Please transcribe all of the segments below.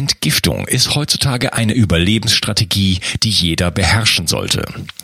Entgiftung ist heutzutage eine Überlebensstrategie, die jeder beherrschen sollte.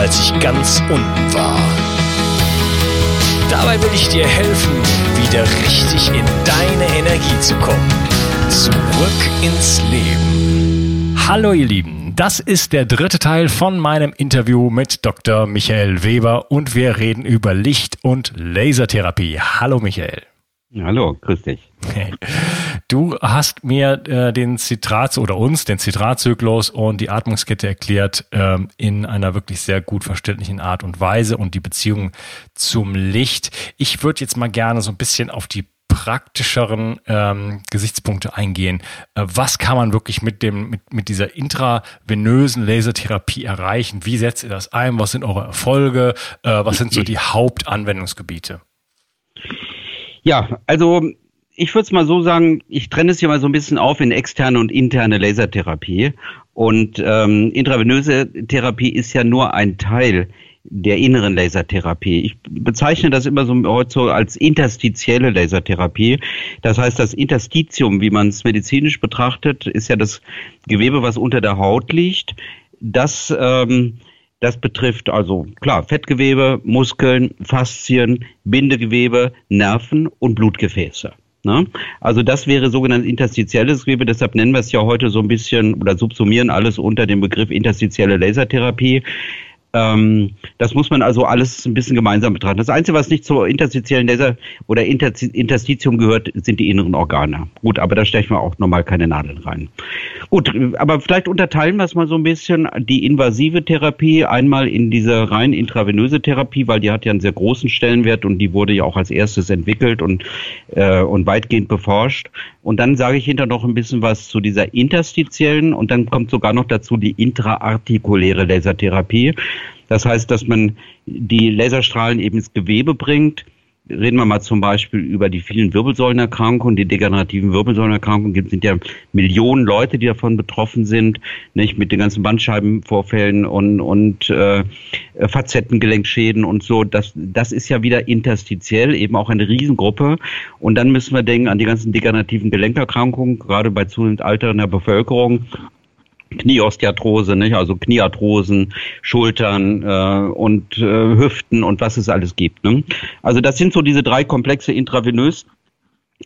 als ich ganz unten war. Dabei will ich dir helfen, wieder richtig in deine Energie zu kommen. Zurück ins Leben. Hallo ihr Lieben, das ist der dritte Teil von meinem Interview mit Dr. Michael Weber und wir reden über Licht- und Lasertherapie. Hallo Michael. Hallo, grüß dich. Du hast mir äh, den Zitrat oder uns den Zitratzyklus und die Atmungskette erklärt ähm, in einer wirklich sehr gut verständlichen Art und Weise und die Beziehung zum Licht. Ich würde jetzt mal gerne so ein bisschen auf die praktischeren ähm, Gesichtspunkte eingehen. Äh, was kann man wirklich mit dem mit, mit dieser intravenösen Lasertherapie erreichen? Wie setzt ihr das ein? Was sind eure Erfolge? Äh, was sind so die Hauptanwendungsgebiete? Ja, also ich würde es mal so sagen, ich trenne es hier mal so ein bisschen auf in externe und interne Lasertherapie. Und ähm, intravenöse Therapie ist ja nur ein Teil der inneren Lasertherapie. Ich bezeichne das immer so heute so als interstitielle Lasertherapie. Das heißt, das Interstitium, wie man es medizinisch betrachtet, ist ja das Gewebe, was unter der Haut liegt. Das ähm, das betrifft also klar Fettgewebe, Muskeln, Faszien, Bindegewebe, Nerven und Blutgefäße. Ne? Also das wäre sogenanntes interstitielles Gewebe, deshalb nennen wir es ja heute so ein bisschen oder subsumieren alles unter dem Begriff interstitielle Lasertherapie. Ähm, das muss man also alles ein bisschen gemeinsam betrachten. Das Einzige, was nicht zur interstitiellen Laser oder Interstitium gehört, sind die inneren Organe. Gut, aber da stechen wir auch nochmal keine Nadeln rein. Gut, aber vielleicht unterteilen wir es mal so ein bisschen. Die invasive Therapie einmal in diese rein intravenöse Therapie, weil die hat ja einen sehr großen Stellenwert und die wurde ja auch als erstes entwickelt und, äh, und weitgehend beforscht. Und dann sage ich hinter noch ein bisschen was zu dieser interstitiellen und dann kommt sogar noch dazu die intraartikuläre Lasertherapie. Das heißt, dass man die Laserstrahlen eben ins Gewebe bringt. Reden wir mal zum Beispiel über die vielen Wirbelsäulenerkrankungen, die degenerativen Wirbelsäulenerkrankungen. Es sind ja Millionen Leute, die davon betroffen sind, nicht mit den ganzen Bandscheibenvorfällen und, und äh, Fazettengelenkschäden und so. Das, das ist ja wieder interstitiell, eben auch eine Riesengruppe. Und dann müssen wir denken an die ganzen degenerativen Gelenkerkrankungen, gerade bei zunehmend alternder Bevölkerung Knieostearthrose, nicht? also Kniearthrosen, Schultern äh, und äh, Hüften und was es alles gibt. Ne? Also das sind so diese drei Komplexe intravenös,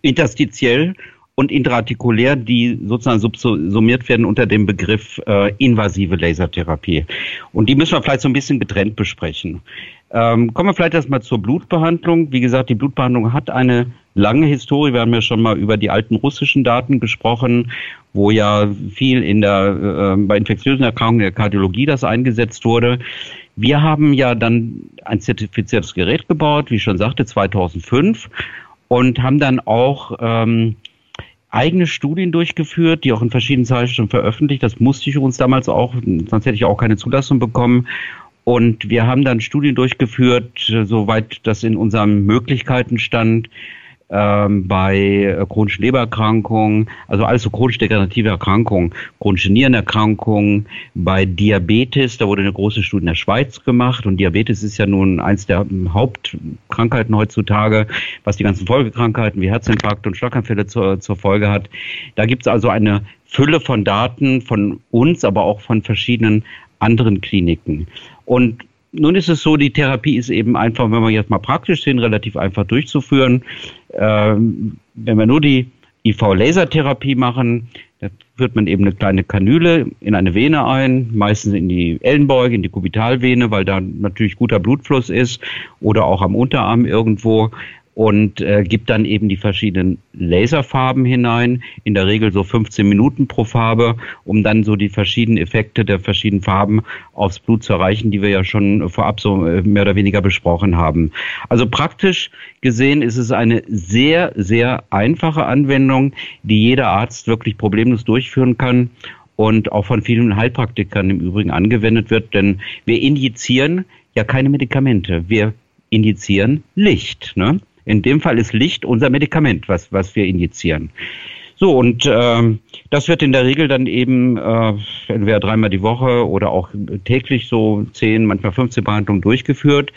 interstitiell und intraartikulär, die sozusagen subsumiert werden unter dem Begriff äh, invasive Lasertherapie. Und die müssen wir vielleicht so ein bisschen getrennt besprechen. Ähm, kommen wir vielleicht erstmal zur Blutbehandlung. Wie gesagt, die Blutbehandlung hat eine lange Historie. Wir haben ja schon mal über die alten russischen Daten gesprochen, wo ja viel in der, äh, bei infektiösen Erkrankungen der Kardiologie das eingesetzt wurde. Wir haben ja dann ein zertifiziertes Gerät gebaut, wie ich schon sagte, 2005 und haben dann auch ähm, eigene Studien durchgeführt, die auch in verschiedenen Zeitschriften veröffentlicht. Das musste ich uns damals auch, sonst hätte ich auch keine Zulassung bekommen. Und wir haben dann Studien durchgeführt, soweit das in unseren Möglichkeiten stand, ähm, bei äh, chronischen Lebererkrankungen, also alles so chronisch degenerative Erkrankungen, chronische Nierenerkrankungen, bei Diabetes, da wurde eine große Studie in der Schweiz gemacht und Diabetes ist ja nun eins der Hauptkrankheiten heutzutage, was die ganzen Folgekrankheiten wie Herzinfarkt und Schlaganfälle zur, zur Folge hat. Da gibt es also eine Fülle von Daten von uns, aber auch von verschiedenen anderen Kliniken. Und nun ist es so, die Therapie ist eben einfach, wenn wir jetzt mal praktisch sehen, relativ einfach durchzuführen. Ähm, wenn wir nur die IV-Lasertherapie machen. Da führt man eben eine kleine Kanüle in eine Vene ein, meistens in die Ellenbeuge, in die Kubitalvene, weil da natürlich guter Blutfluss ist oder auch am Unterarm irgendwo und äh, gibt dann eben die verschiedenen Laserfarben hinein, in der Regel so 15 Minuten pro Farbe, um dann so die verschiedenen Effekte der verschiedenen Farben aufs Blut zu erreichen, die wir ja schon vorab so äh, mehr oder weniger besprochen haben. Also praktisch gesehen ist es eine sehr, sehr einfache Anwendung, die jeder Arzt wirklich problemlos durchführen kann und auch von vielen Heilpraktikern im Übrigen angewendet wird, denn wir injizieren ja keine Medikamente. Wir injizieren Licht. Ne? In dem Fall ist Licht unser Medikament, was, was wir injizieren. So, und ähm, das wird in der Regel dann eben äh, entweder dreimal die Woche oder auch täglich so zehn, manchmal 15 Behandlungen durchgeführt.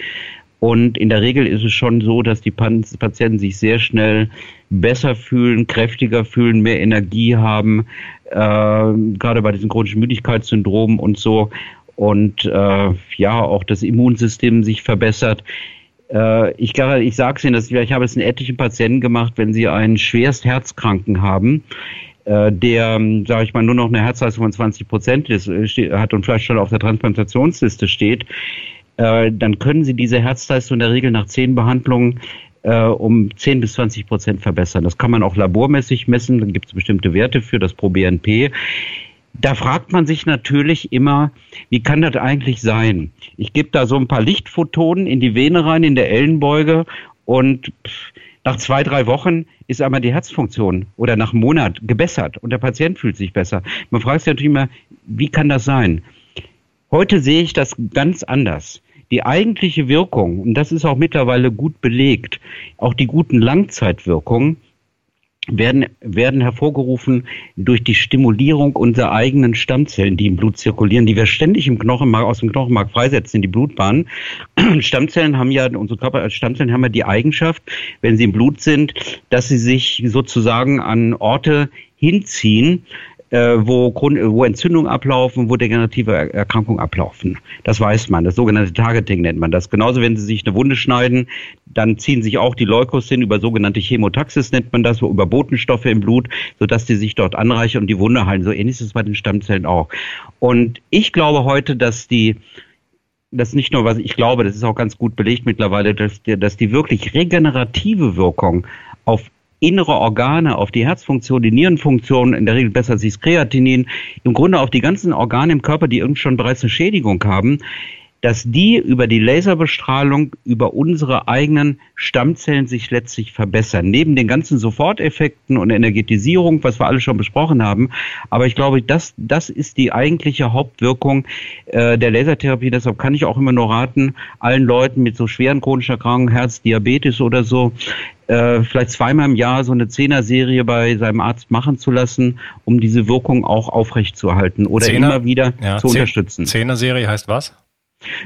Und in der Regel ist es schon so, dass die Patienten sich sehr schnell besser fühlen, kräftiger fühlen, mehr Energie haben, äh, gerade bei diesen chronischen Müdigkeitssyndromen und so. Und äh, ja, auch das Immunsystem sich verbessert. Äh, ich glaube, ich sage es Ihnen, dass, ich habe es in etlichen Patienten gemacht, wenn Sie einen schwerst Herzkranken haben, äh, der, sage ich mal, nur noch eine Herzleistung von 20 Prozent äh, hat und vielleicht schon auf der Transplantationsliste steht, dann können Sie diese Herzleistung in der Regel nach zehn Behandlungen um 10 bis 20 Prozent verbessern. Das kann man auch labormäßig messen, dann gibt es bestimmte Werte für das ProBNP da fragt man sich natürlich immer, wie kann das eigentlich sein? Ich gebe da so ein paar Lichtphotonen in die Vene rein, in der Ellenbeuge und nach zwei, drei Wochen ist einmal die Herzfunktion oder nach einem Monat gebessert und der Patient fühlt sich besser. Man fragt sich natürlich immer, wie kann das sein? Heute sehe ich das ganz anders. Die eigentliche Wirkung, und das ist auch mittlerweile gut belegt, auch die guten Langzeitwirkungen, werden, werden hervorgerufen durch die Stimulierung unserer eigenen Stammzellen, die im Blut zirkulieren, die wir ständig im Knochenmark, aus dem Knochenmark freisetzen in die Blutbahn. Stammzellen haben ja, unsere Körper, Stammzellen haben ja die Eigenschaft, wenn sie im Blut sind, dass sie sich sozusagen an Orte hinziehen, äh, wo, Grund, wo Entzündungen ablaufen, wo degenerative Erkrankungen ablaufen. Das weiß man. Das sogenannte Targeting nennt man das. Genauso, wenn Sie sich eine Wunde schneiden, dann ziehen sich auch die Leukozyten über sogenannte Chemotaxis nennt man das, über Botenstoffe im Blut, sodass die sich dort anreichern und die Wunde heilen. So ähnlich ist es bei den Stammzellen auch. Und ich glaube heute, dass die das nicht nur, was ich glaube, das ist auch ganz gut belegt mittlerweile, dass, dass die wirklich regenerative Wirkung auf innere Organe, auf die Herzfunktion, die Nierenfunktion, in der Regel besser sich Kreatinin, im Grunde auf die ganzen Organe im Körper, die irgendwie schon bereits eine Schädigung haben, dass die über die Laserbestrahlung, über unsere eigenen Stammzellen sich letztlich verbessern. Neben den ganzen Soforteffekten und Energetisierung, was wir alle schon besprochen haben. Aber ich glaube, das, das ist die eigentliche Hauptwirkung äh, der Lasertherapie. Deshalb kann ich auch immer nur raten, allen Leuten mit so schweren chronischen Erkrankungen, Herz, Diabetes oder so, äh, vielleicht zweimal im Jahr so eine Zehner-Serie bei seinem Arzt machen zu lassen, um diese Wirkung auch aufrechtzuerhalten oder Zehner, immer wieder ja, zu unterstützen. Zehner-Serie heißt was?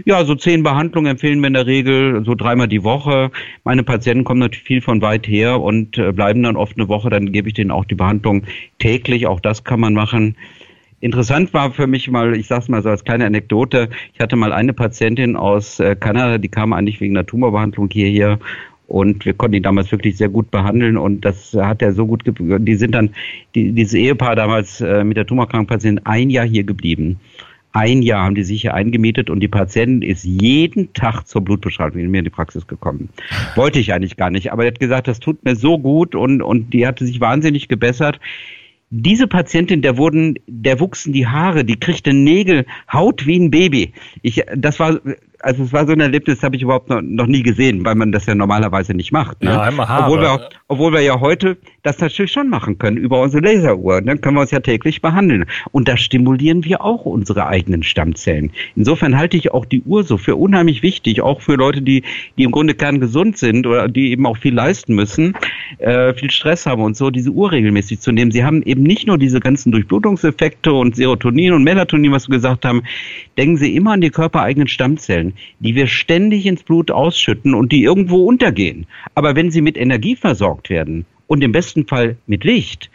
Ja, so zehn Behandlungen empfehlen wir in der Regel so dreimal die Woche. Meine Patienten kommen natürlich viel von weit her und äh, bleiben dann oft eine Woche. Dann gebe ich denen auch die Behandlung täglich. Auch das kann man machen. Interessant war für mich mal, ich sage es mal so als kleine Anekdote, ich hatte mal eine Patientin aus äh, Kanada, die kam eigentlich wegen einer Tumorbehandlung hierher und wir konnten die damals wirklich sehr gut behandeln und das hat er so gut, die sind dann, die, dieses Ehepaar damals äh, mit der tumorkranken Patientin ein Jahr hier geblieben. Ein Jahr haben die sich hier eingemietet und die Patientin ist jeden Tag zur Blutbestrahlung in mir in die Praxis gekommen. Wollte ich eigentlich gar nicht, aber er hat gesagt, das tut mir so gut und, und die hatte sich wahnsinnig gebessert. Diese Patientin, der wurden, der wuchsen die Haare, die kriegte Nägel, Haut wie ein Baby. Ich, das war also es war so ein Erlebnis, das habe ich überhaupt noch, noch, nie gesehen, weil man das ja normalerweise nicht macht. Ne? Ja, einmal Haare. Obwohl wir, obwohl wir ja heute das natürlich schon machen können über unsere Laseruhr. Dann können wir uns ja täglich behandeln. Und da stimulieren wir auch unsere eigenen Stammzellen. Insofern halte ich auch die Uhr so für unheimlich wichtig, auch für Leute, die, die im Grunde kerngesund sind oder die eben auch viel leisten müssen, äh, viel Stress haben und so, diese Uhr regelmäßig zu nehmen. Sie haben eben nicht nur diese ganzen Durchblutungseffekte und Serotonin und Melatonin, was wir gesagt haben. Denken Sie immer an die körpereigenen Stammzellen, die wir ständig ins Blut ausschütten und die irgendwo untergehen. Aber wenn sie mit Energie versorgt werden, und im besten Fall mit Licht,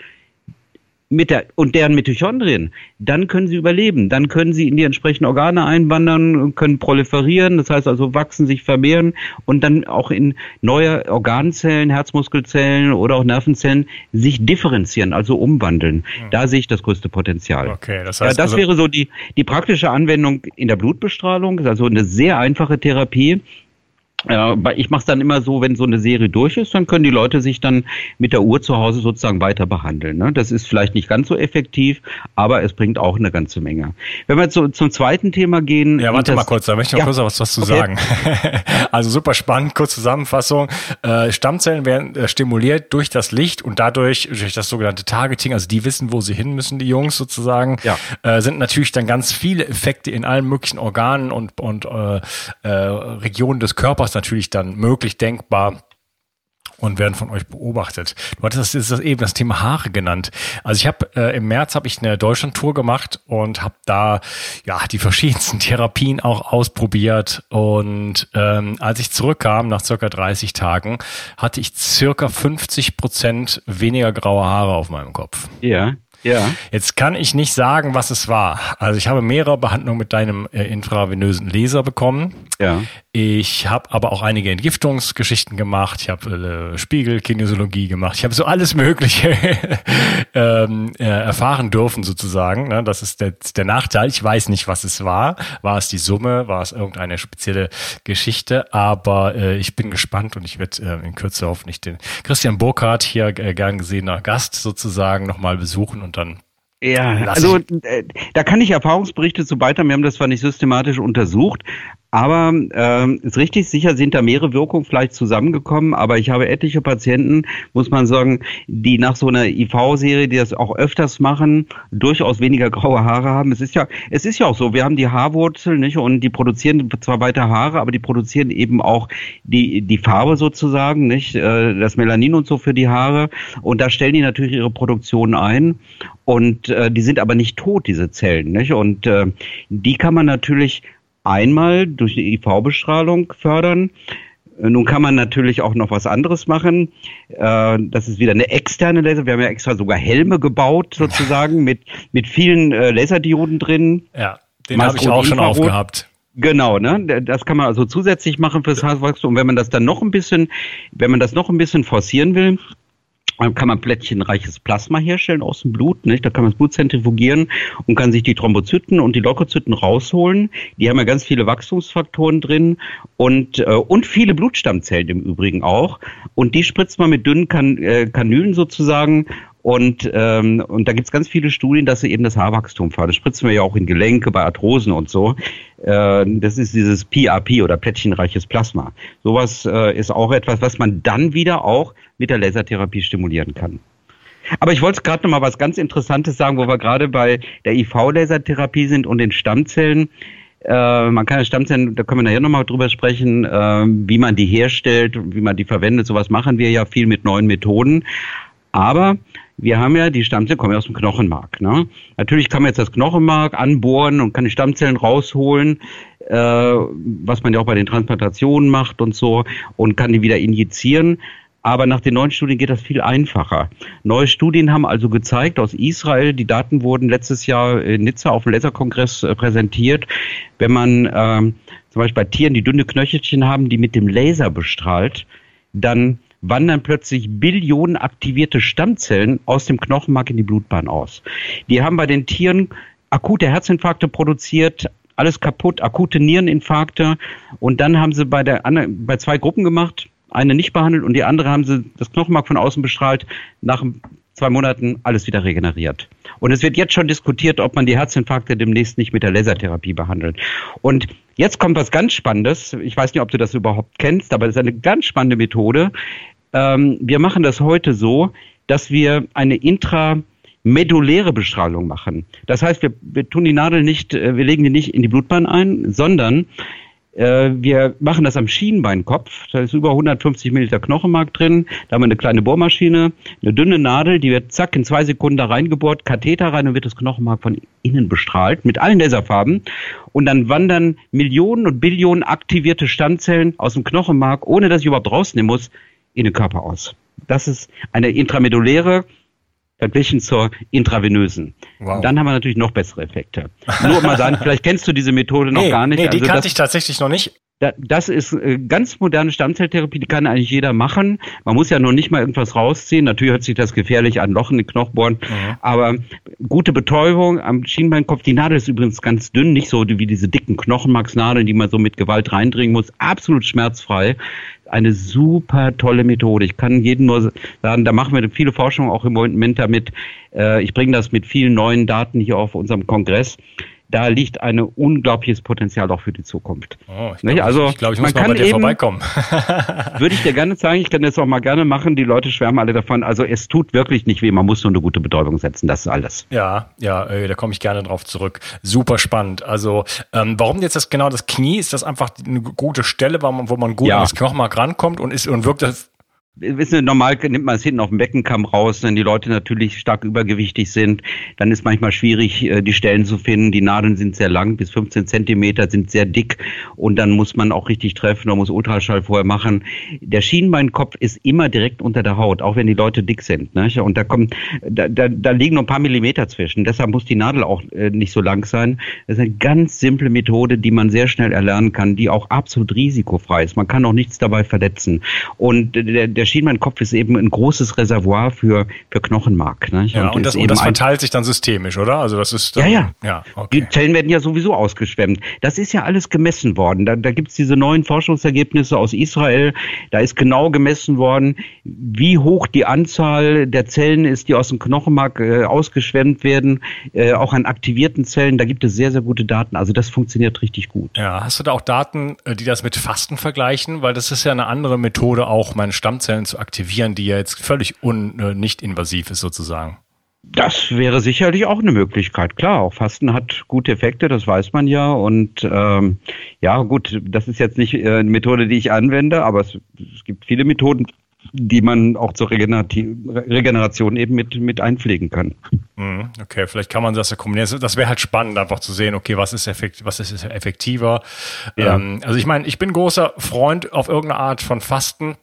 mit der, und deren Mitochondrien, dann können sie überleben. Dann können sie in die entsprechenden Organe einwandern, können proliferieren, das heißt also wachsen, sich vermehren und dann auch in neue Organzellen, Herzmuskelzellen oder auch Nervenzellen sich differenzieren, also umwandeln. Mhm. Da sehe ich das größte Potenzial. Okay, das heißt ja, das also wäre so die, die praktische Anwendung in der Blutbestrahlung, also eine sehr einfache Therapie ich mache es dann immer so, wenn so eine Serie durch ist, dann können die Leute sich dann mit der Uhr zu Hause sozusagen weiter behandeln. Ne? Das ist vielleicht nicht ganz so effektiv, aber es bringt auch eine ganze Menge. Wenn wir zu, zum zweiten Thema gehen. Ja, warte mal kurz, da möchte ich noch ja. kurz was, was zu okay. sagen. also super spannend, kurze Zusammenfassung. Äh, Stammzellen werden äh, stimuliert durch das Licht und dadurch durch das sogenannte Targeting, also die wissen, wo sie hin müssen, die Jungs sozusagen, ja. äh, sind natürlich dann ganz viele Effekte in allen möglichen Organen und, und äh, Regionen des Körpers natürlich dann möglich, denkbar und werden von euch beobachtet. Du hattest das, das eben das Thema Haare genannt. Also ich habe äh, im März habe ich eine Deutschlandtour gemacht und habe da ja die verschiedensten Therapien auch ausprobiert und ähm, als ich zurückkam nach circa 30 Tagen hatte ich circa 50 Prozent weniger graue Haare auf meinem Kopf. Ja. Ja. Jetzt kann ich nicht sagen, was es war. Also ich habe mehrere Behandlungen mit deinem äh, intravenösen Laser bekommen. Ja. Ich habe aber auch einige Entgiftungsgeschichten gemacht. Ich habe äh, Spiegelkinesiologie gemacht. Ich habe so alles Mögliche ähm, äh, erfahren dürfen sozusagen. Ne? Das ist der, der Nachteil. Ich weiß nicht, was es war. War es die Summe? War es irgendeine spezielle Geschichte? Aber äh, ich bin gespannt und ich werde äh, in Kürze hoffentlich den Christian Burkhardt hier äh, gern gesehener Gast sozusagen nochmal besuchen und dann ja, also äh, da kann ich Erfahrungsberichte zu beitragen. Wir haben das zwar nicht systematisch untersucht, aber äh, ist richtig, sicher sind da mehrere Wirkungen vielleicht zusammengekommen, aber ich habe etliche Patienten, muss man sagen, die nach so einer IV-Serie, die das auch öfters machen, durchaus weniger graue Haare haben. Es ist ja, es ist ja auch so, wir haben die Haarwurzel, nicht? Und die produzieren zwar weiter Haare, aber die produzieren eben auch die, die Farbe sozusagen, nicht? Äh, das Melanin und so für die Haare. Und da stellen die natürlich ihre Produktion ein. Und äh, die sind aber nicht tot, diese Zellen, nicht? Und äh, die kann man natürlich einmal durch die IV-Bestrahlung fördern. Äh, nun kann man natürlich auch noch was anderes machen. Äh, das ist wieder eine externe Laser. Wir haben ja extra sogar Helme gebaut, sozusagen, mit, mit vielen äh, Laserdioden drin. Ja, den habe ich auch schon aufgehabt. Genau, ne? Das kann man also zusätzlich machen fürs Haarwachstum. Und wenn man das dann noch ein bisschen, wenn man das noch ein bisschen forcieren will, dann kann man plättchenreiches Plasma herstellen aus dem Blut. Nicht? Da kann man das Blut zentrifugieren und kann sich die Thrombozyten und die Leukozyten rausholen. Die haben ja ganz viele Wachstumsfaktoren drin und, äh, und viele Blutstammzellen im Übrigen auch. Und die spritzt man mit dünnen kan äh, Kanülen sozusagen und, ähm, und da gibt's ganz viele Studien, dass sie eben das Haarwachstum fördern. Das spritzen wir ja auch in Gelenke, bei Arthrosen und so. Äh, das ist dieses PRP oder plättchenreiches Plasma. Sowas äh, ist auch etwas, was man dann wieder auch mit der Lasertherapie stimulieren kann. Aber ich wollte gerade noch mal was ganz Interessantes sagen, wo wir gerade bei der IV-Lasertherapie sind und den Stammzellen. Äh, man kann ja Stammzellen, da können wir nachher nochmal drüber sprechen, äh, wie man die herstellt, wie man die verwendet. Sowas machen wir ja viel mit neuen Methoden. Aber wir haben ja, die Stammzellen kommen ja aus dem Knochenmark. Ne? Natürlich kann man jetzt das Knochenmark anbohren und kann die Stammzellen rausholen, äh, was man ja auch bei den Transplantationen macht und so, und kann die wieder injizieren. Aber nach den neuen Studien geht das viel einfacher. Neue Studien haben also gezeigt aus Israel, die Daten wurden letztes Jahr in Nizza auf dem Laserkongress äh, präsentiert, wenn man ähm, zum Beispiel bei Tieren, die dünne Knöchelchen haben, die mit dem Laser bestrahlt, dann wandern plötzlich Billionen aktivierte Stammzellen aus dem Knochenmark in die Blutbahn aus. Die haben bei den Tieren akute Herzinfarkte produziert, alles kaputt, akute Niereninfarkte. Und dann haben sie bei, der, bei zwei Gruppen gemacht, eine nicht behandelt und die andere haben sie das Knochenmark von außen bestrahlt. Nach zwei Monaten alles wieder regeneriert. Und es wird jetzt schon diskutiert, ob man die Herzinfarkte demnächst nicht mit der Lasertherapie behandelt. Und jetzt kommt was ganz Spannendes. Ich weiß nicht, ob du das überhaupt kennst, aber es ist eine ganz spannende Methode. Ähm, wir machen das heute so, dass wir eine intramedulläre Bestrahlung machen. Das heißt, wir, wir tun die Nadel nicht, äh, wir legen die nicht in die Blutbahn ein, sondern wir machen das am Schienbeinkopf. Da ist über 150 Milliliter Knochenmark drin. Da haben wir eine kleine Bohrmaschine, eine dünne Nadel, die wird zack in zwei Sekunden da reingebohrt, Katheter rein und wird das Knochenmark von innen bestrahlt mit allen Laserfarben. Und dann wandern Millionen und Billionen aktivierte Standzellen aus dem Knochenmark, ohne dass ich überhaupt rausnehmen muss, in den Körper aus. Das ist eine intramedulläre verglichen zur intravenösen. Wow. Dann haben wir natürlich noch bessere Effekte. Nur mal sagen, vielleicht kennst du diese Methode noch nee, gar nicht. Nee, die also kannte ich tatsächlich noch nicht das ist äh, ganz moderne Stammzelltherapie, die kann eigentlich jeder machen. Man muss ja noch nicht mal irgendwas rausziehen. Natürlich hört sich das gefährlich an, Loch in den Knochen mhm. aber gute Betäubung am Schienbeinkopf. Die Nadel ist übrigens ganz dünn, nicht so wie diese dicken Knochenmarksnadeln, die man so mit Gewalt reindringen muss. Absolut schmerzfrei. Eine super tolle Methode. Ich kann jedem nur sagen, da machen wir viele Forschungen auch im Moment damit. Äh, ich bringe das mit vielen neuen Daten hier auf unserem Kongress da liegt ein unglaubliches Potenzial auch für die Zukunft. Oh, ich glaube, also, ich, glaub, ich muss mal bei dir eben, vorbeikommen. würde ich dir gerne zeigen, ich kann das auch mal gerne machen, die Leute schwärmen alle davon. Also es tut wirklich nicht weh, man muss nur eine gute Betäubung setzen, das ist alles. Ja, ja, äh, da komme ich gerne drauf zurück. Super spannend. Also ähm, warum jetzt das genau das Knie? Ist das einfach eine gute Stelle, wo man, wo man gut ja. an das Knochenmark rankommt und, ist, und wirkt das wissen Sie, normal nimmt man es hinten auf dem Beckenkamm raus, wenn die Leute natürlich stark übergewichtig sind. Dann ist manchmal schwierig, äh, die Stellen zu finden. Die Nadeln sind sehr lang, bis 15 Zentimeter, sind sehr dick und dann muss man auch richtig treffen, man muss Ultraschall vorher machen. Der Schienbeinkopf ist immer direkt unter der Haut, auch wenn die Leute dick sind. Ne? Und da kommt, da, da, da liegen nur ein paar Millimeter zwischen. Deshalb muss die Nadel auch äh, nicht so lang sein. Das ist eine ganz simple Methode, die man sehr schnell erlernen kann, die auch absolut risikofrei ist. Man kann auch nichts dabei verletzen. Und der, der der Schienbeinkopf ist eben ein großes Reservoir für, für Knochenmark. Ne? Ja, und, und das, und das verteilt sich dann systemisch, oder? Also das ist ja, ja. ja okay. Die Zellen werden ja sowieso ausgeschwemmt. Das ist ja alles gemessen worden. Da, da gibt es diese neuen Forschungsergebnisse aus Israel. Da ist genau gemessen worden, wie hoch die Anzahl der Zellen ist, die aus dem Knochenmark äh, ausgeschwemmt werden, äh, auch an aktivierten Zellen. Da gibt es sehr, sehr gute Daten. Also das funktioniert richtig gut. Ja, hast du da auch Daten, äh, die das mit Fasten vergleichen? Weil das ist ja eine andere Methode, auch meine Stammzellen Zellen zu aktivieren, die ja jetzt völlig un, äh, nicht invasiv ist sozusagen. Das wäre sicherlich auch eine Möglichkeit. Klar, auch Fasten hat gute Effekte, das weiß man ja. Und ähm, ja, gut, das ist jetzt nicht äh, eine Methode, die ich anwende, aber es, es gibt viele Methoden, die man auch zur Regeneration eben mit, mit einpflegen kann. Mhm, okay, vielleicht kann man das ja kombinieren. Das wäre halt spannend, einfach zu sehen, okay, was ist, effekt, was ist effektiver. Ja. Ähm, also ich meine, ich bin großer Freund auf irgendeine Art von Fasten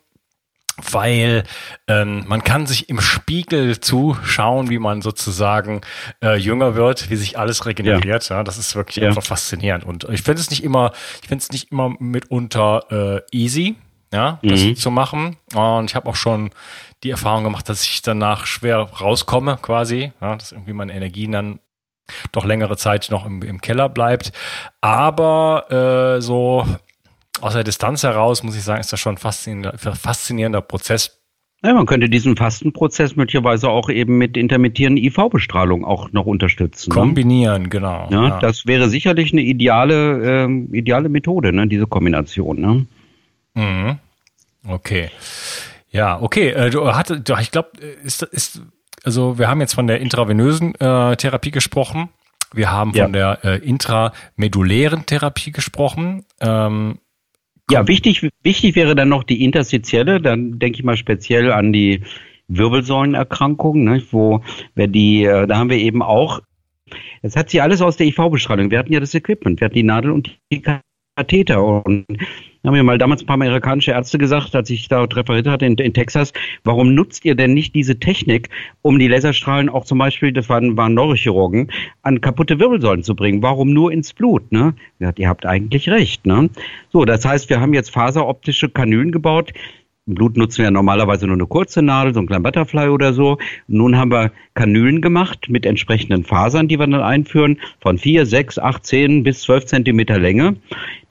weil ähm, man kann sich im Spiegel zuschauen, wie man sozusagen äh, jünger wird, wie sich alles regeneriert. Ja. ja das ist wirklich ja. einfach faszinierend. Und ich finde es nicht immer, ich finde es nicht immer mitunter äh, easy, ja, das mhm. zu machen. Und ich habe auch schon die Erfahrung gemacht, dass ich danach schwer rauskomme, quasi, ja, dass irgendwie meine Energien dann doch längere Zeit noch im, im Keller bleibt. Aber äh, so aus der Distanz heraus, muss ich sagen, ist das schon ein faszinierender, faszinierender Prozess. Ja, man könnte diesen Fastenprozess möglicherweise auch eben mit intermittierenden IV-Bestrahlung auch noch unterstützen. Ne? Kombinieren, ne? genau. Ja, ja, Das wäre sicherlich eine ideale, äh, ideale Methode, ne, diese Kombination. Ne? Mhm. Okay. Ja, okay. Äh, du hattest, ich glaube, ist, ist, also wir haben jetzt von der intravenösen äh, Therapie gesprochen. Wir haben von ja. der äh, intramedulären Therapie gesprochen. Ähm, ja, wichtig, wichtig wäre dann noch die interstitielle, dann denke ich mal speziell an die Wirbelsäulenerkrankungen, ne, wo wir die, äh, da haben wir eben auch, das hat sie alles aus der IV-Bestrahlung. Wir hatten ja das Equipment, wir hatten die Nadel und die Katheter und haben mir mal damals ein paar amerikanische Ärzte gesagt, als ich dort referiert hatte in, in, Texas, warum nutzt ihr denn nicht diese Technik, um die Laserstrahlen auch zum Beispiel, das waren, waren Neurochirurgen, an kaputte Wirbelsäulen zu bringen? Warum nur ins Blut? Ne? Ja, ihr habt eigentlich recht. Ne? So, das heißt, wir haben jetzt faseroptische Kanülen gebaut, im Blut nutzen wir normalerweise nur eine kurze Nadel, so ein kleiner Butterfly oder so. Nun haben wir Kanülen gemacht mit entsprechenden Fasern, die wir dann einführen, von vier, sechs, acht, zehn bis zwölf Zentimeter Länge,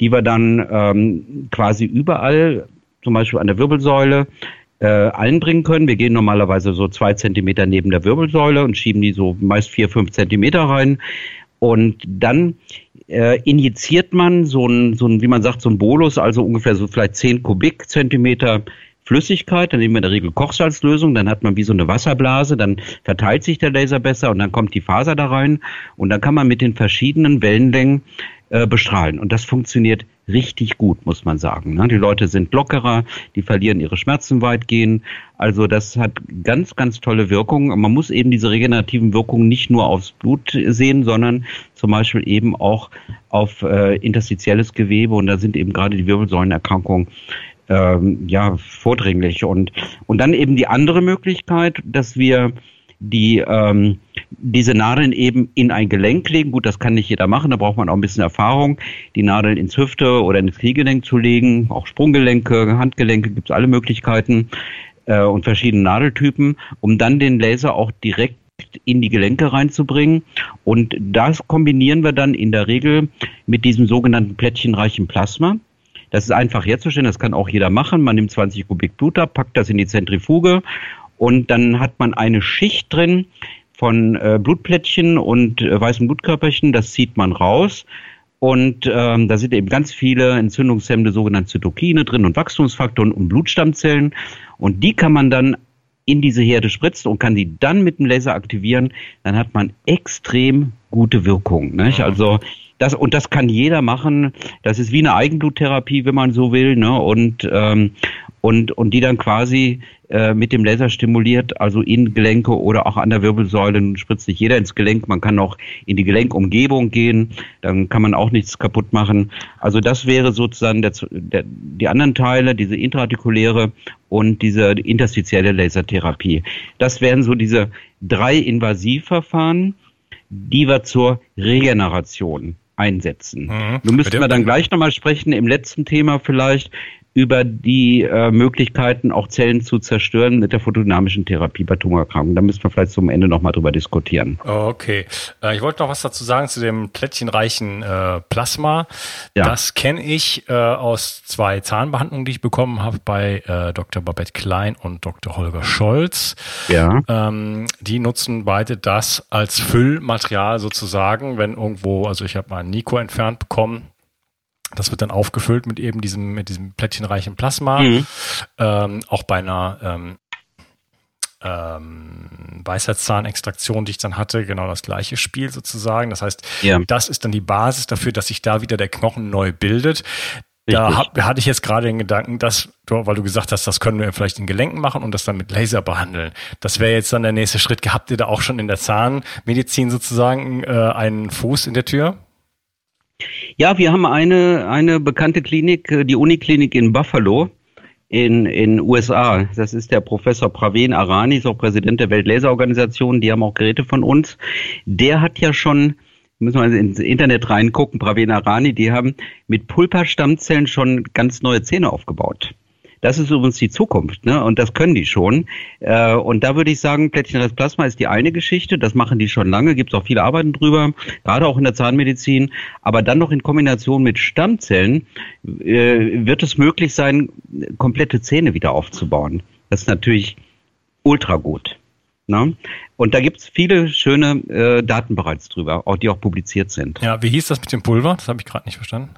die wir dann ähm, quasi überall, zum Beispiel an der Wirbelsäule, äh, einbringen können. Wir gehen normalerweise so zwei Zentimeter neben der Wirbelsäule und schieben die so meist vier, fünf Zentimeter rein. Und dann äh, injiziert man so ein, so ein, wie man sagt, so ein Bolus, also ungefähr so vielleicht 10 Kubikzentimeter Flüssigkeit, dann nehmen wir in der Regel Kochsalzlösung, dann hat man wie so eine Wasserblase, dann verteilt sich der Laser besser und dann kommt die Faser da rein. Und dann kann man mit den verschiedenen Wellenlängen äh, bestrahlen. Und das funktioniert richtig gut, muss man sagen. Ne? Die Leute sind lockerer, die verlieren ihre Schmerzen weitgehend. Also das hat ganz, ganz tolle Wirkungen. Man muss eben diese regenerativen Wirkungen nicht nur aufs Blut sehen, sondern zum Beispiel eben auch auf äh, interstitielles Gewebe. Und da sind eben gerade die Wirbelsäulenerkrankungen ähm, ja vordringlich. Und, und dann eben die andere Möglichkeit, dass wir die ähm, diese Nadeln eben in ein Gelenk legen. Gut, das kann nicht jeder machen, da braucht man auch ein bisschen Erfahrung, die Nadeln ins Hüfte oder ins Kniegelenk zu legen. Auch Sprunggelenke, Handgelenke gibt es alle Möglichkeiten äh, und verschiedene Nadeltypen, um dann den Laser auch direkt in die Gelenke reinzubringen. Und das kombinieren wir dann in der Regel mit diesem sogenannten plättchenreichen Plasma. Das ist einfach herzustellen, das kann auch jeder machen. Man nimmt 20 Kubik Blut ab, packt das in die Zentrifuge und dann hat man eine Schicht drin von äh, Blutplättchen und äh, weißen Blutkörperchen, das zieht man raus. Und ähm, da sind eben ganz viele entzündungshemmende sogenannte Zytokine drin und Wachstumsfaktoren und Blutstammzellen. Und die kann man dann in diese Herde spritzen und kann sie dann mit dem Laser aktivieren, dann hat man extrem gute Wirkung. Nicht? Also das, und das kann jeder machen. Das ist wie eine Eigenbluttherapie, wenn man so will. Ne? Und, ähm, und, und die dann quasi äh, mit dem Laser stimuliert, also in Gelenke oder auch an der Wirbelsäule. Spritzt nicht jeder ins Gelenk, man kann auch in die Gelenkumgebung gehen, dann kann man auch nichts kaputt machen. Also das wäre sozusagen der, der, die anderen Teile, diese intraartikuläre und diese interstitielle Lasertherapie. Das wären so diese drei Invasivverfahren, die wir zur Regeneration einsetzen. Mhm. Nun müssten wir dann gleich nochmal sprechen, im letzten Thema vielleicht, über die äh, Möglichkeiten, auch Zellen zu zerstören mit der photodynamischen Therapie bei Tumorerkrankungen. Da müssen wir vielleicht zum Ende nochmal drüber diskutieren. Okay. Äh, ich wollte noch was dazu sagen zu dem plättchenreichen äh, Plasma. Ja. Das kenne ich äh, aus zwei Zahnbehandlungen, die ich bekommen habe bei äh, Dr. Babette Klein und Dr. Holger Scholz. Ja. Ähm, die nutzen beide das als Füllmaterial sozusagen, wenn irgendwo, also ich habe mal ein Nico entfernt bekommen, das wird dann aufgefüllt mit eben diesem, mit diesem plättchenreichen Plasma. Mhm. Ähm, auch bei einer ähm, ähm, Weisheitszahnextraktion, die ich dann hatte, genau das gleiche Spiel sozusagen. Das heißt, ja. das ist dann die Basis dafür, dass sich da wieder der Knochen neu bildet. Da hab, hatte ich jetzt gerade den Gedanken, dass weil du gesagt hast, das können wir vielleicht in Gelenken machen und das dann mit Laser behandeln. Das wäre jetzt dann der nächste Schritt. Habt ihr da auch schon in der Zahnmedizin sozusagen äh, einen Fuß in der Tür? Ja, wir haben eine, eine bekannte Klinik, äh, die Uniklinik in Buffalo in in USA. Das ist der Professor Praveen Arani, ist auch Präsident der Weltlaserorganisation. Die haben auch Geräte von uns. Der hat ja schon müssen wir ins Internet reingucken, Praveen Arani, die haben mit Pulperstammzellen schon ganz neue Zähne aufgebaut. Das ist übrigens die Zukunft, ne? Und das können die schon. Äh, und da würde ich sagen, plättchenreiches Plasma ist die eine Geschichte. Das machen die schon lange. Gibt es auch viele Arbeiten drüber, gerade auch in der Zahnmedizin. Aber dann noch in Kombination mit Stammzellen äh, wird es möglich sein, komplette Zähne wieder aufzubauen. Das ist natürlich ultra gut. Ne? Und da gibt es viele schöne äh, Daten bereits drüber, auch die auch publiziert sind. Ja, wie hieß das mit dem Pulver? Das habe ich gerade nicht verstanden.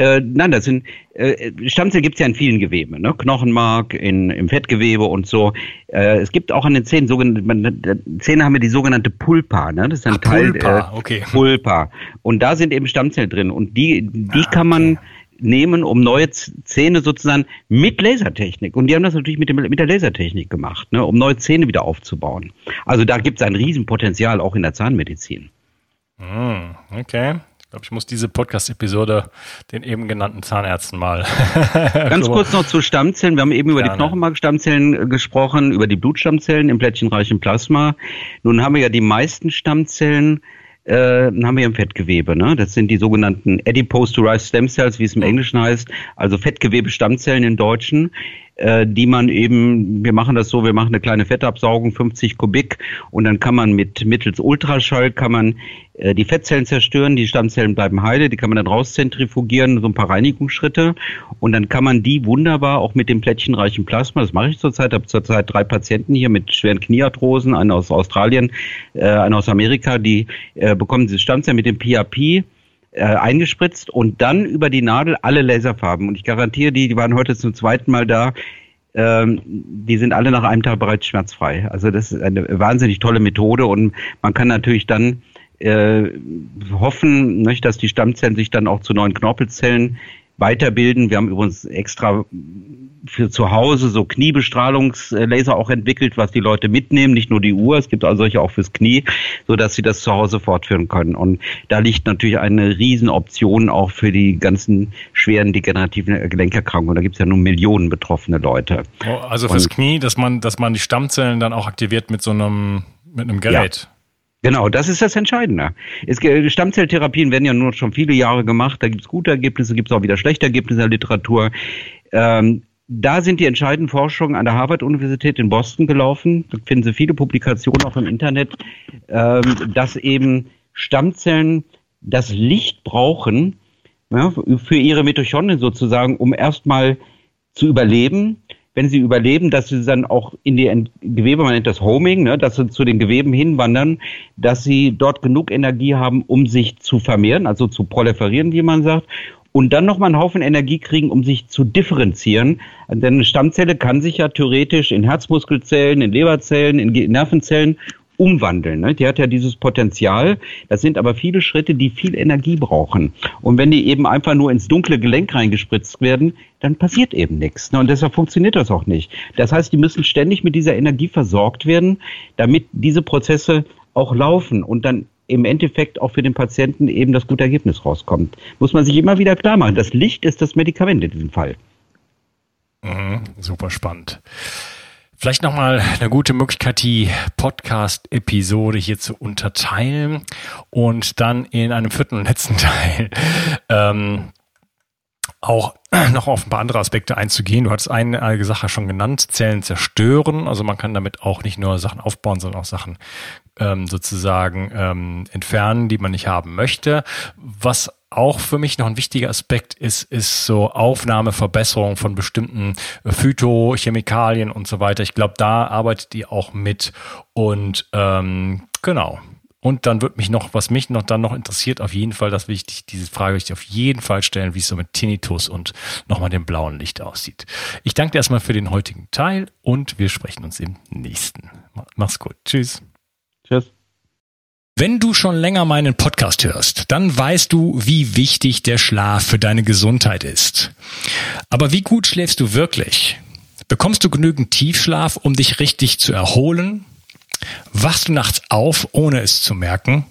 Äh, nein, das sind äh, Stammzellen gibt es ja in vielen Geweben, ne? Knochenmark, in, im Fettgewebe und so. Äh, es gibt auch an den Zähnen sogenannte Zähne haben wir die sogenannte Pulpa, ne? Das ist ein Ach, Teil Pulpa, äh, okay. Pulpa. Und da sind eben Stammzellen drin und die die ah, kann man okay. nehmen, um neue Zähne sozusagen mit Lasertechnik. Und die haben das natürlich mit, dem, mit der Lasertechnik gemacht, ne? um neue Zähne wieder aufzubauen. Also da gibt es ein Riesenpotenzial auch in der Zahnmedizin. Hm, okay. Ich glaube, ich muss diese Podcast-Episode den eben genannten Zahnärzten mal. Ganz kurz noch zu Stammzellen. Wir haben eben über Gerne. die Knochenmarkstammzellen äh, gesprochen, über die Blutstammzellen im plättchenreichen Plasma. Nun haben wir ja die meisten Stammzellen äh, haben wir im Fettgewebe. Ne? Das sind die sogenannten Adipose-derived Stem Cells, wie es im Englischen heißt, also Fettgewebe-Stammzellen im Deutschen äh, die man eben, wir machen das so, wir machen eine kleine Fettabsaugung, 50 Kubik, und dann kann man mit mittels Ultraschall kann man äh, die Fettzellen zerstören, die Stammzellen bleiben heile, die kann man dann rauszentrifugieren, so ein paar Reinigungsschritte, und dann kann man die wunderbar auch mit dem plättchenreichen Plasma, das mache ich zurzeit, habe zurzeit drei Patienten hier mit schweren Kniearthrosen, einen aus Australien, äh, einen aus Amerika, die äh, bekommen diese Stammzellen mit dem PAP äh, eingespritzt und dann über die Nadel alle Laserfarben. Und ich garantiere die, die waren heute zum zweiten Mal da, ähm, die sind alle nach einem Tag bereits schmerzfrei. Also das ist eine wahnsinnig tolle Methode und man kann natürlich dann äh, hoffen, nicht, dass die Stammzellen sich dann auch zu neuen Knorpelzellen weiterbilden. Wir haben übrigens extra für zu Hause so Kniebestrahlungslaser auch entwickelt, was die Leute mitnehmen, nicht nur die Uhr, es gibt also solche auch fürs Knie, so dass sie das zu Hause fortführen können. Und da liegt natürlich eine Riesenoption auch für die ganzen schweren degenerativen Gelenkerkrankungen. Da gibt es ja nun Millionen betroffene Leute. Oh, also fürs Und, Knie, dass man, dass man die Stammzellen dann auch aktiviert mit so einem, mit einem Gerät. Ja. Genau, das ist das Entscheidende. Es, Stammzelltherapien werden ja nur schon viele Jahre gemacht. Da gibt es gute Ergebnisse, gibt es auch wieder schlechte Ergebnisse in der Literatur. Ähm, da sind die entscheidenden Forschungen an der Harvard-Universität in Boston gelaufen. Da finden Sie viele Publikationen auch im Internet, ähm, dass eben Stammzellen das Licht brauchen ja, für ihre Mitochondrien sozusagen, um erstmal zu überleben wenn sie überleben, dass sie dann auch in die Gewebe, man nennt das Homing, ne, dass sie zu den Geweben hinwandern, dass sie dort genug Energie haben, um sich zu vermehren, also zu proliferieren, wie man sagt, und dann nochmal einen Haufen Energie kriegen, um sich zu differenzieren. Denn eine Stammzelle kann sich ja theoretisch in Herzmuskelzellen, in Leberzellen, in Nervenzellen umwandeln. Ne? Die hat ja dieses Potenzial. Das sind aber viele Schritte, die viel Energie brauchen. Und wenn die eben einfach nur ins dunkle Gelenk reingespritzt werden, dann passiert eben nichts. Ne? Und deshalb funktioniert das auch nicht. Das heißt, die müssen ständig mit dieser Energie versorgt werden, damit diese Prozesse auch laufen und dann im Endeffekt auch für den Patienten eben das gute Ergebnis rauskommt. Muss man sich immer wieder klar machen. Das Licht ist das Medikament in diesem Fall. Mhm, super spannend. Vielleicht nochmal eine gute Möglichkeit, die Podcast-Episode hier zu unterteilen und dann in einem vierten und letzten Teil ähm, auch noch auf ein paar andere Aspekte einzugehen. Du hattest eine Sache schon genannt, Zellen zerstören. Also man kann damit auch nicht nur Sachen aufbauen, sondern auch Sachen ähm, sozusagen ähm, entfernen, die man nicht haben möchte. Was auch für mich noch ein wichtiger Aspekt ist, ist so Aufnahme, Verbesserung von bestimmten Phytochemikalien und so weiter. Ich glaube, da arbeitet ihr auch mit und ähm, genau. Und dann wird mich noch, was mich noch dann noch interessiert, auf jeden Fall, das will ich, diese Frage will ich dir auf jeden Fall stellen, wie es so mit Tinnitus und nochmal dem blauen Licht aussieht. Ich danke dir erstmal für den heutigen Teil und wir sprechen uns im nächsten. Mach's gut. Tschüss. Tschüss. Wenn du schon länger meinen Podcast hörst, dann weißt du, wie wichtig der Schlaf für deine Gesundheit ist. Aber wie gut schläfst du wirklich? Bekommst du genügend Tiefschlaf, um dich richtig zu erholen? Wachst du nachts auf, ohne es zu merken?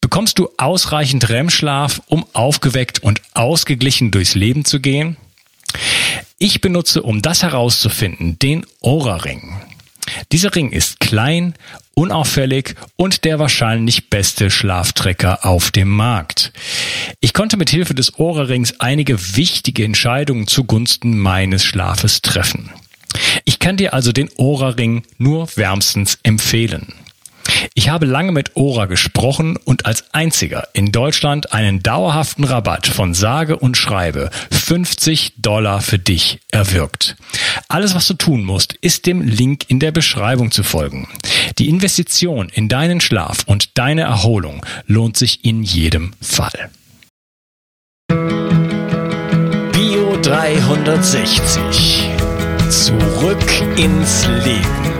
Bekommst du ausreichend REM-Schlaf, um aufgeweckt und ausgeglichen durchs Leben zu gehen? Ich benutze, um das herauszufinden, den Aura-Ring. Dieser Ring ist klein, unauffällig und der wahrscheinlich beste Schlaftrecker auf dem Markt. Ich konnte mit Hilfe des Aura-Rings einige wichtige Entscheidungen zugunsten meines Schlafes treffen. Ich kann dir also den Ora-Ring nur wärmstens empfehlen. Ich habe lange mit Ora gesprochen und als einziger in Deutschland einen dauerhaften Rabatt von sage und schreibe 50 Dollar für dich erwirkt. Alles, was du tun musst, ist dem Link in der Beschreibung zu folgen. Die Investition in deinen Schlaf und deine Erholung lohnt sich in jedem Fall. Bio 360 Zurück ins Leben.